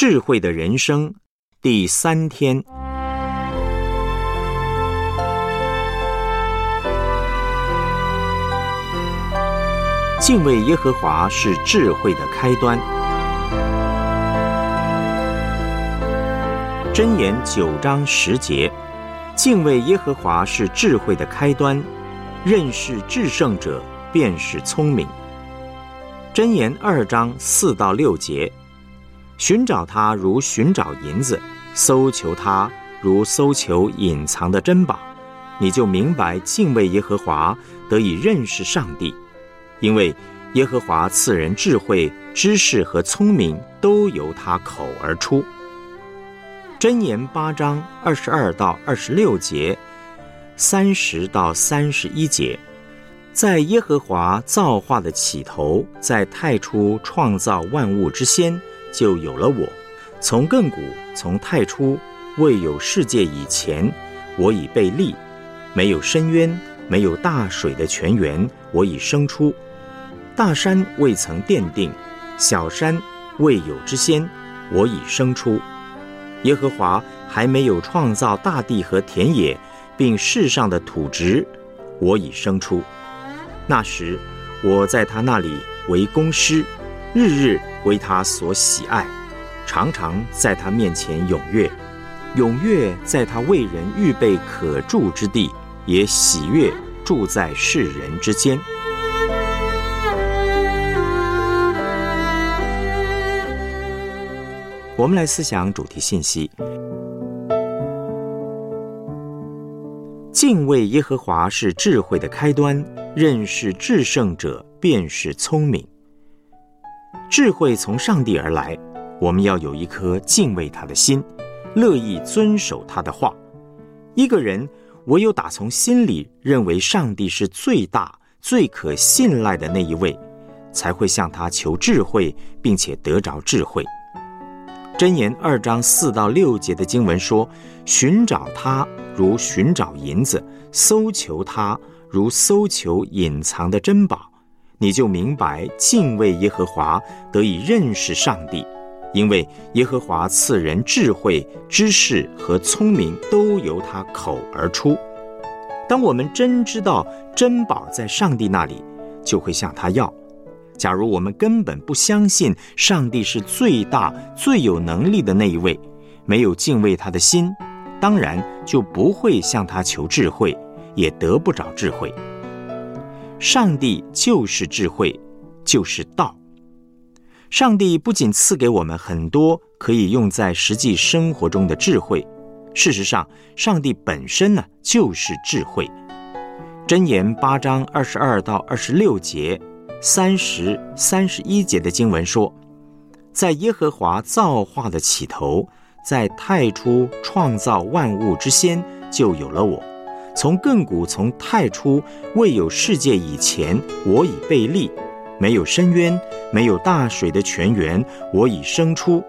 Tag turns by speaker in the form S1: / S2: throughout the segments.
S1: 智慧的人生第三天，敬畏耶和华是智慧的开端。箴言九章十节，敬畏耶和华是智慧的开端，认识至圣者便是聪明。箴言二章四到六节。寻找他如寻找银子，搜求他如搜求隐藏的珍宝，你就明白敬畏耶和华得以认识上帝，因为耶和华赐人智慧、知识和聪明都由他口而出。箴言八章二十二到二十六节，三十到三十一节，在耶和华造化的起头，在太初创造万物之先。就有了我。从亘古，从太初，未有世界以前，我已被立；没有深渊，没有大水的泉源，我已生出。大山未曾奠定，小山未有之先，我已生出。耶和华还没有创造大地和田野，并世上的土质，我已生出。那时，我在他那里为工师。日日为他所喜爱，常常在他面前踊跃，踊跃在他为人预备可住之地，也喜悦住在世人之间。我们来思想主题信息：敬畏耶和华是智慧的开端，认识至圣者便是聪明。智慧从上帝而来，我们要有一颗敬畏他的心，乐意遵守他的话。一个人唯有打从心里认为上帝是最大、最可信赖的那一位，才会向他求智慧，并且得着智慧。箴言二章四到六节的经文说：“寻找他如寻找银子，搜求他如搜求隐藏的珍宝。”你就明白敬畏耶和华得以认识上帝，因为耶和华赐人智慧、知识和聪明都由他口而出。当我们真知道珍宝在上帝那里，就会向他要。假如我们根本不相信上帝是最大、最有能力的那一位，没有敬畏他的心，当然就不会向他求智慧，也得不着智慧。上帝就是智慧，就是道。上帝不仅赐给我们很多可以用在实际生活中的智慧，事实上，上帝本身呢就是智慧。箴言八章二十二到二十六节、三十三十一节的经文说：“在耶和华造化的起头，在太初创造万物之先，就有了我。”从亘古，从太初，未有世界以前，我已被立；没有深渊，没有大水的泉源，我已生出。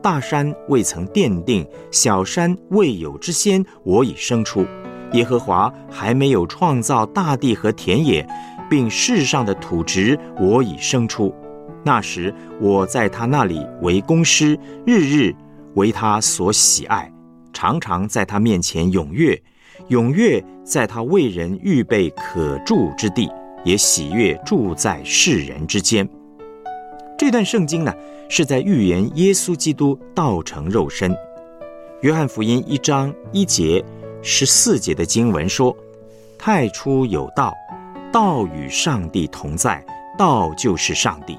S1: 大山未曾奠定，小山未有之先，我已生出。耶和华还没有创造大地和田野，并世上的土质，我已生出。那时，我在他那里为公师，日日为他所喜爱，常常在他面前踊跃。踊跃在他为人预备可住之地，也喜悦住在世人之间。这段圣经呢，是在预言耶稣基督道成肉身。约翰福音一章一节、十四节的经文说：“太初有道，道与上帝同在，道就是上帝。”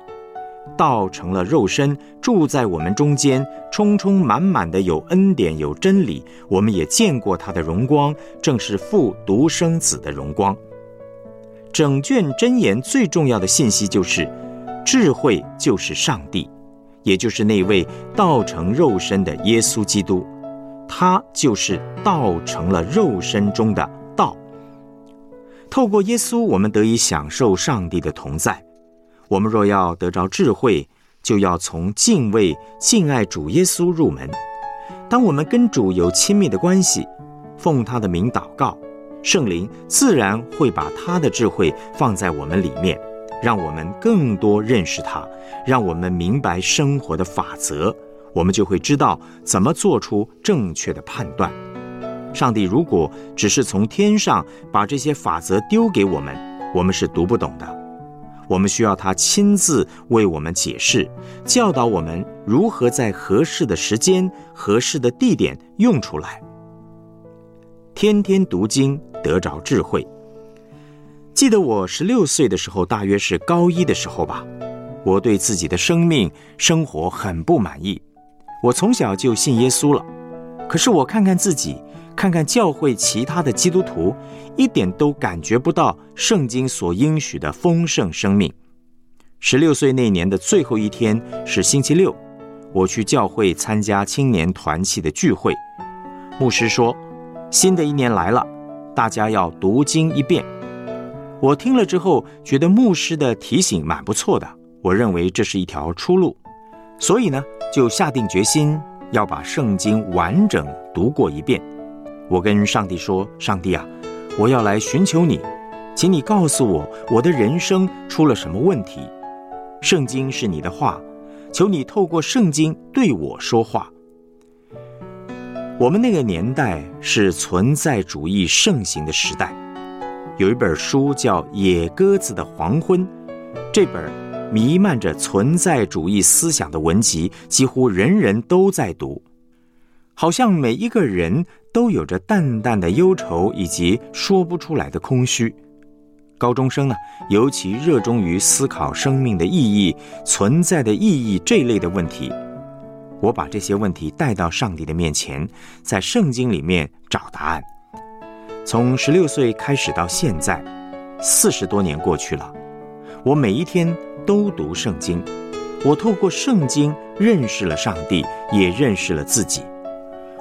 S1: 道成了肉身，住在我们中间，充充满满的有恩典有真理。我们也见过他的荣光，正是父独生子的荣光。整卷真言最重要的信息就是，智慧就是上帝，也就是那位道成肉身的耶稣基督，他就是道成了肉身中的道。透过耶稣，我们得以享受上帝的同在。我们若要得着智慧，就要从敬畏、敬爱主耶稣入门。当我们跟主有亲密的关系，奉他的名祷告，圣灵自然会把他的智慧放在我们里面，让我们更多认识他，让我们明白生活的法则。我们就会知道怎么做出正确的判断。上帝如果只是从天上把这些法则丢给我们，我们是读不懂的。我们需要他亲自为我们解释，教导我们如何在合适的时间、合适的地点用出来。天天读经得着智慧。记得我十六岁的时候，大约是高一的时候吧，我对自己的生命生活很不满意。我从小就信耶稣了，可是我看看自己。看看教会其他的基督徒，一点都感觉不到圣经所应许的丰盛生命。十六岁那年的最后一天是星期六，我去教会参加青年团契的聚会。牧师说：“新的一年来了，大家要读经一遍。”我听了之后，觉得牧师的提醒蛮不错的，我认为这是一条出路，所以呢，就下定决心要把圣经完整读过一遍。我跟上帝说：“上帝啊，我要来寻求你，请你告诉我我的人生出了什么问题。圣经是你的话，求你透过圣经对我说话。”我们那个年代是存在主义盛行的时代，有一本书叫《野鸽子的黄昏》，这本弥漫着存在主义思想的文集，几乎人人都在读，好像每一个人。都有着淡淡的忧愁以及说不出来的空虚。高中生呢，尤其热衷于思考生命的意义、存在的意义这类的问题。我把这些问题带到上帝的面前，在圣经里面找答案。从十六岁开始到现在，四十多年过去了，我每一天都读圣经。我透过圣经认识了上帝，也认识了自己。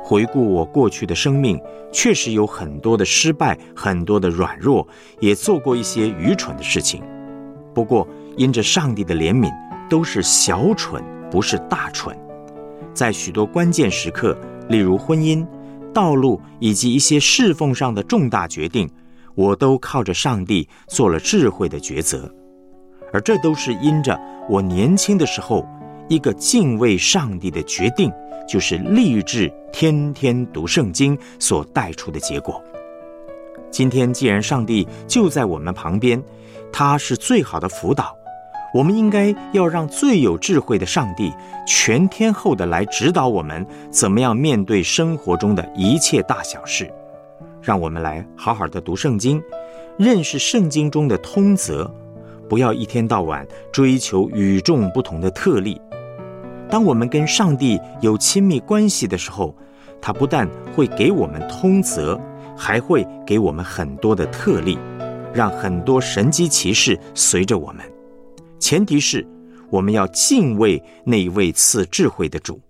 S1: 回顾我过去的生命，确实有很多的失败，很多的软弱，也做过一些愚蠢的事情。不过，因着上帝的怜悯，都是小蠢，不是大蠢。在许多关键时刻，例如婚姻、道路以及一些侍奉上的重大决定，我都靠着上帝做了智慧的抉择。而这都是因着我年轻的时候一个敬畏上帝的决定。就是立志天天读圣经所带出的结果。今天既然上帝就在我们旁边，他是最好的辅导，我们应该要让最有智慧的上帝全天候的来指导我们，怎么样面对生活中的一切大小事。让我们来好好的读圣经，认识圣经中的通则，不要一天到晚追求与众不同的特例。当我们跟上帝有亲密关系的时候，他不但会给我们通则，还会给我们很多的特例，让很多神机骑士随着我们。前提是我们要敬畏那一位赐智慧的主。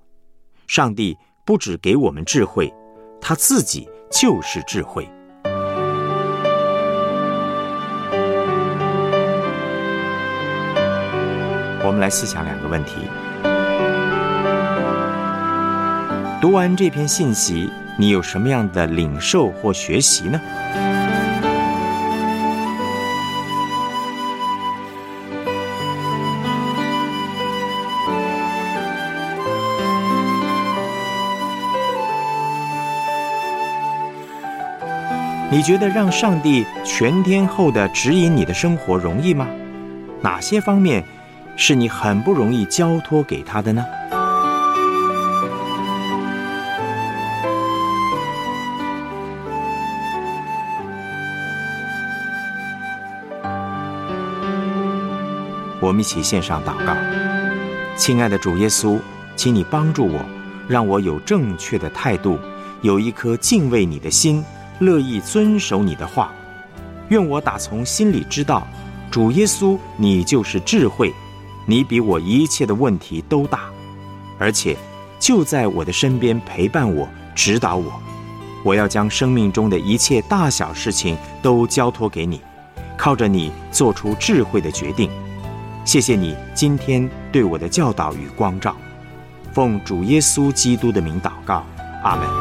S1: 上帝不只给我们智慧，他自己就是智慧。我们来思想两个问题。读完这篇信息，你有什么样的领受或学习呢？你觉得让上帝全天候的指引你的生活容易吗？哪些方面是你很不容易交托给他的呢？我们一起献上祷告，亲爱的主耶稣，请你帮助我，让我有正确的态度，有一颗敬畏你的心，乐意遵守你的话。愿我打从心里知道，主耶稣，你就是智慧，你比我一切的问题都大，而且就在我的身边陪伴我、指导我。我要将生命中的一切大小事情都交托给你，靠着你做出智慧的决定。谢谢你今天对我的教导与光照，奉主耶稣基督的名祷告，阿门。